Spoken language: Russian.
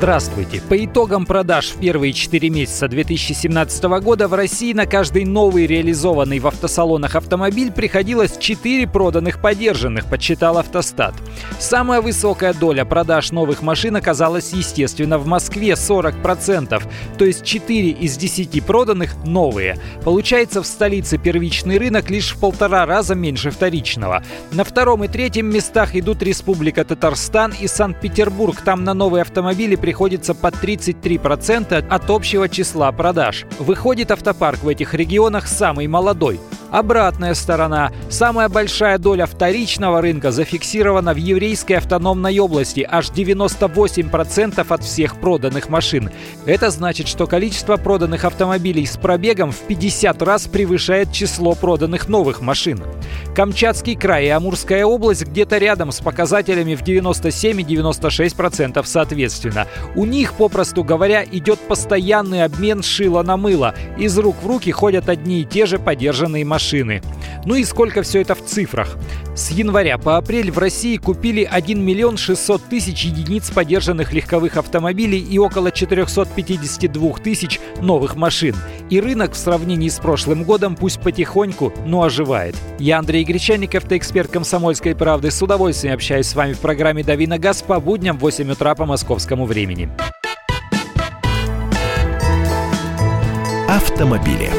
Здравствуйте! По итогам продаж в первые 4 месяца 2017 года в России на каждый новый реализованный в автосалонах автомобиль приходилось 4 проданных подержанных, подсчитал автостат. Самая высокая доля продаж новых машин оказалась, естественно, в Москве 40%, то есть 4 из 10 проданных новые. Получается, в столице первичный рынок лишь в полтора раза меньше вторичного. На втором и третьем местах идут Республика Татарстан и Санкт-Петербург. Там на новые автомобили приходится под 33% от общего числа продаж. Выходит, автопарк в этих регионах самый молодой. Обратная сторона. Самая большая доля вторичного рынка зафиксирована в еврейской автономной области, аж 98% от всех проданных машин. Это значит, что количество проданных автомобилей с пробегом в 50 раз превышает число проданных новых машин. Камчатский край и Амурская область где-то рядом с показателями в 97 и 96% соответственно. У них, попросту говоря, идет постоянный обмен шила на мыло. Из рук в руки ходят одни и те же подержанные машины. Ну и сколько все это в цифрах? С января по апрель в России купили 1 миллион 600 тысяч единиц подержанных легковых автомобилей и около 452 тысяч новых машин. И рынок в сравнении с прошлым годом пусть потихоньку, но оживает. Я Андрей Гречанников, эксперт «Комсомольской правды». С удовольствием общаюсь с вами в программе «Дави на газ» по будням в 8 утра по московскому времени. Автомобили.